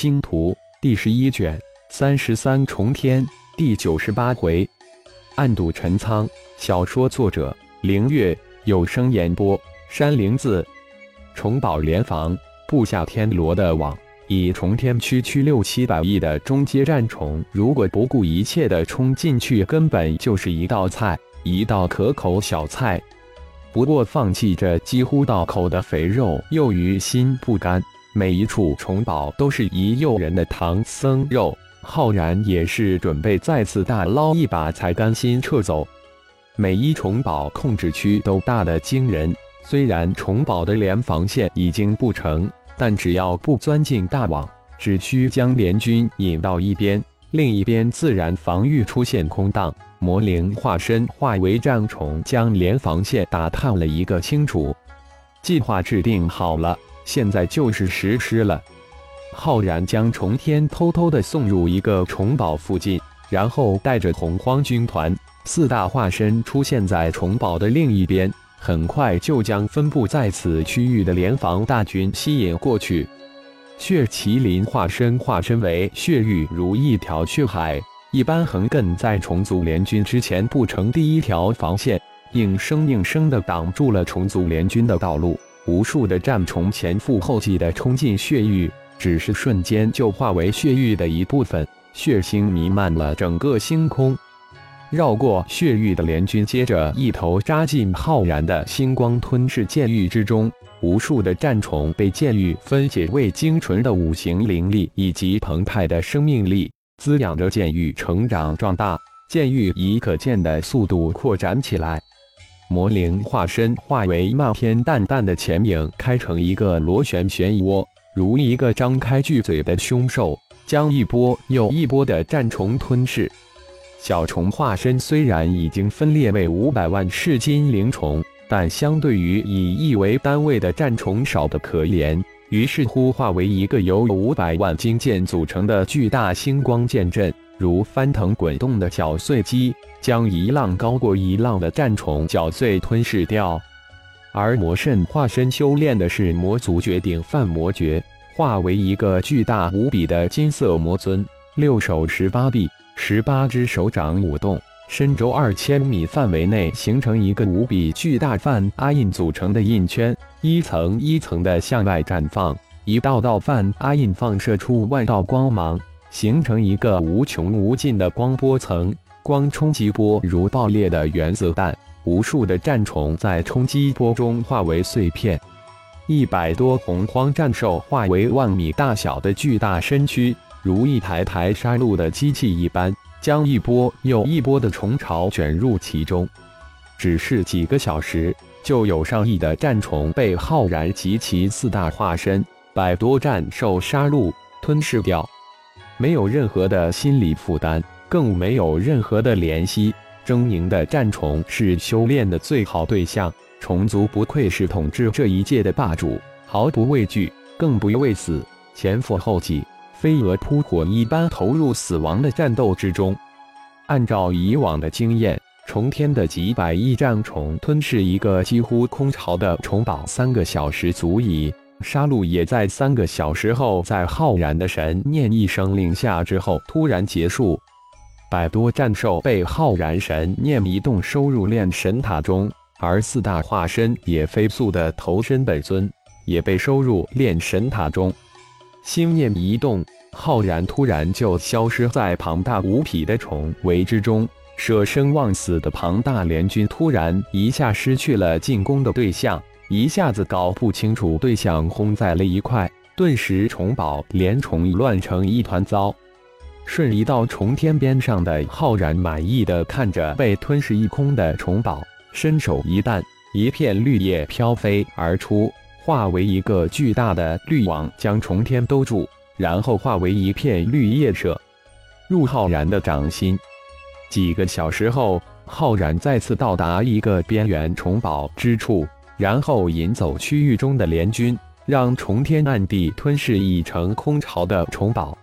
星图》第十一卷三十三重天第九十八回，暗度陈仓。小说作者：凌月，有声演播：山灵子。重宝联防，布下天罗的网。以重天区区六七百亿的中阶战虫，如果不顾一切的冲进去，根本就是一道菜，一道可口小菜。不过放弃这几乎到口的肥肉，又于心不甘。每一处虫堡都是一诱人的唐僧肉，浩然也是准备再次大捞一把才甘心撤走。每一虫宝控制区都大的惊人，虽然虫宝的联防线已经不成，但只要不钻进大网，只需将联军引到一边，另一边自然防御出现空档。魔灵化身化为战虫，将联防线打探了一个清楚。计划制定好了。现在就是实施了。浩然将重天偷偷的送入一个虫堡附近，然后带着洪荒军团四大化身出现在虫堡的另一边，很快就将分布在此区域的联防大军吸引过去。血麒麟化身化身为血域，如一条血海，一般横亘在虫族联军之前，不成第一条防线，硬生硬生的挡住了虫族联军的道路。无数的战虫前赴后继地冲进血域，只是瞬间就化为血域的一部分，血腥弥漫了整个星空。绕过血域的联军，接着一头扎进浩然的星光吞噬剑域之中。无数的战虫被剑域分解为精纯的五行灵力以及澎湃的生命力，滋养着剑域成长壮大。剑域以可见的速度扩展起来。魔灵化身化为漫天淡淡的钱影，开成一个螺旋漩涡，如一个张开巨嘴的凶兽，将一波又一波的战虫吞噬。小虫化身虽然已经分裂为五百万噬金灵虫，但相对于以亿为单位的战虫少得可怜。于是乎，化为一个由五百万金剑组成的巨大星光剑阵。如翻腾滚动的搅碎机，将一浪高过一浪的战虫搅碎吞噬掉。而魔圣化身修炼的是魔族绝顶犯魔诀，化为一个巨大无比的金色魔尊，六手十八臂，十八只手掌舞动，身周二千米范围内形成一个无比巨大梵阿印组成的印圈，一层一层的向外绽放，一道道梵阿印放射出万道光芒。形成一个无穷无尽的光波层，光冲击波如爆裂的原子弹，无数的战虫在冲击波中化为碎片，一百多洪荒战兽化为万米大小的巨大身躯，如一台台杀戮的机器一般，将一波又一波的虫巢卷入其中。只是几个小时，就有上亿的战虫被浩然及其四大化身百多战兽杀戮吞噬掉。没有任何的心理负担，更没有任何的怜惜。狰狞的战虫是修炼的最好对象，虫族不愧是统治这一界的霸主，毫不畏惧，更不畏死，前赴后继，飞蛾扑火一般投入死亡的战斗之中。按照以往的经验，重天的几百亿战虫吞噬一个几乎空巢的虫堡，三个小时足矣。杀戮也在三个小时后，在浩然的神念一声令下之后突然结束。百多战兽被浩然神念一动收入炼神塔中，而四大化身也飞速的投身本尊，也被收入炼神塔中。心念一动，浩然突然就消失在庞大无匹的虫围之中。舍生忘死的庞大联军突然一下失去了进攻的对象。一下子搞不清楚对象，轰在了一块，顿时虫宝连虫乱成一团糟。瞬移到重天边上的浩然满意的看着被吞噬一空的虫宝，伸手一弹，一片绿叶飘飞而出，化为一个巨大的绿网，将重天兜住，然后化为一片绿叶射入浩然的掌心。几个小时后，浩然再次到达一个边缘虫宝之处。然后引走区域中的联军，让重天暗地吞噬已成空巢的虫堡。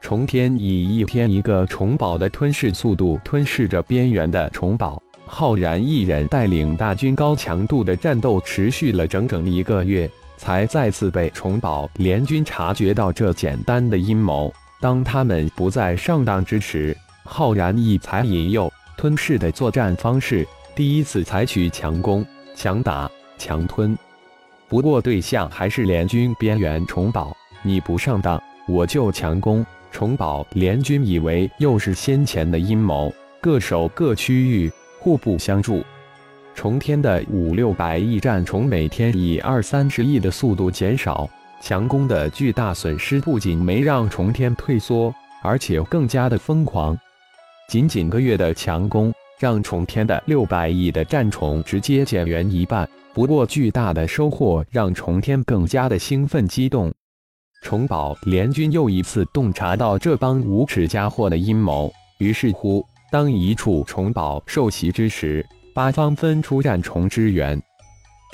重天以一天一个虫堡的吞噬速度吞噬着边缘的虫堡。浩然一人带领大军高强度的战斗持续了整整一个月。才再次被重宝联军察觉到这简单的阴谋。当他们不再上当之时，浩然以才引诱、吞噬的作战方式，第一次采取强攻、强打、强吞。不过对象还是联军边缘重宝，你不上当，我就强攻。重宝联军以为又是先前的阴谋，各守各区域，互不相助。重天的五六百亿战虫每天以二三十亿的速度减少。强攻的巨大损失不仅没让重天退缩，而且更加的疯狂。仅仅个月的强攻，让重天的六百亿的战虫直接减员一半。不过，巨大的收获让重天更加的兴奋激动。重宝联军又一次洞察到这帮无耻家伙的阴谋，于是乎，当一处重宝受袭之时，八方分出战虫支援。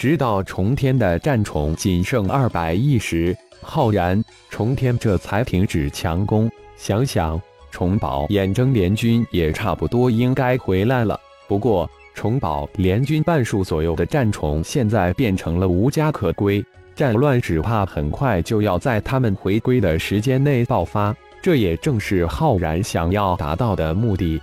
直到重天的战宠仅剩二百亿时，浩然、重天这才停止强攻。想想重宝远征联军也差不多应该回来了。不过，重宝联军半数左右的战宠现在变成了无家可归，战乱只怕很快就要在他们回归的时间内爆发。这也正是浩然想要达到的目的。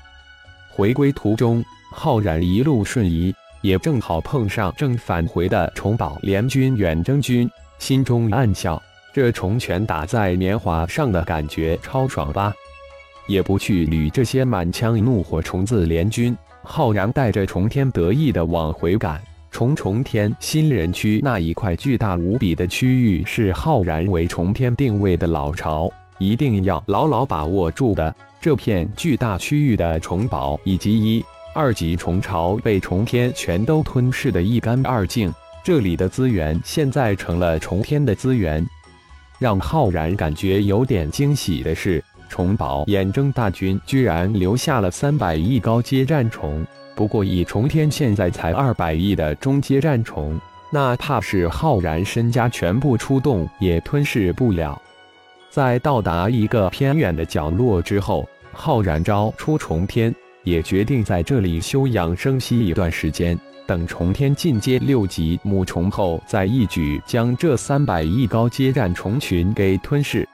回归途中，浩然一路顺移。也正好碰上正返回的重宝联军远征军，心中暗笑：这重拳打在棉花上的感觉超爽吧！也不去捋这些满腔怒火虫子联军，浩然带着重天得意的往回赶。重重天新人区那一块巨大无比的区域，是浩然为重天定位的老巢，一定要牢牢把握住的。这片巨大区域的重宝以及一。二级虫巢被重天全都吞噬的一干二净，这里的资源现在成了重天的资源。让浩然感觉有点惊喜的是，重宝远征大军居然留下了三百亿高阶战虫。不过以重天现在才二百亿的中阶战虫，那怕是浩然身家全部出动也吞噬不了。在到达一个偏远的角落之后，浩然招出重天。也决定在这里休养生息一段时间，等重天进阶六级母虫后，再一举将这三百亿高阶战虫群给吞噬。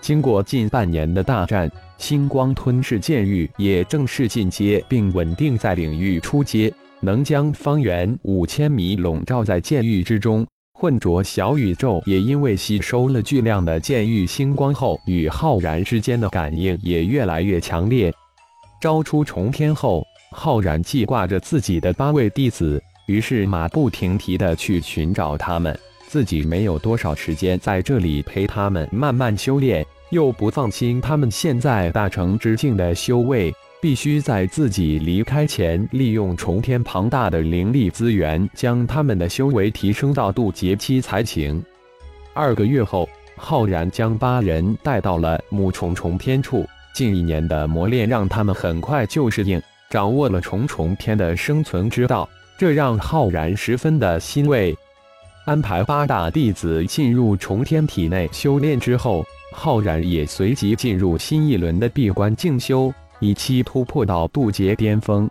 经过近半年的大战，星光吞噬剑域也正式进阶并稳定在领域初阶，能将方圆五千米笼罩在剑域之中。混浊小宇宙也因为吸收了巨量的剑域星光后，与浩然之间的感应也越来越强烈。招出重天后，浩然记挂着自己的八位弟子，于是马不停蹄地去寻找他们。自己没有多少时间在这里陪他们慢慢修炼，又不放心他们现在大成之境的修为，必须在自己离开前，利用重天庞大的灵力资源，将他们的修为提升到渡劫期才行。二个月后，浩然将八人带到了母虫重天处。近一年的磨练让他们很快就适应，掌握了重重天的生存之道，这让浩然十分的欣慰。安排八大弟子进入重天体内修炼之后，浩然也随即进入新一轮的闭关静修，以期突破到渡劫巅峰。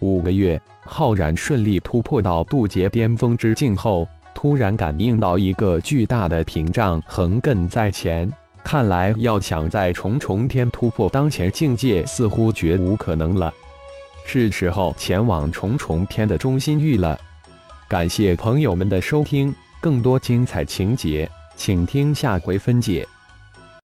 五个月，浩然顺利突破到渡劫巅峰之境后，突然感应到一个巨大的屏障横亘在前。看来要想在重重天突破当前境界，似乎绝无可能了。是时候前往重重天的中心域了。感谢朋友们的收听，更多精彩情节，请听下回分解。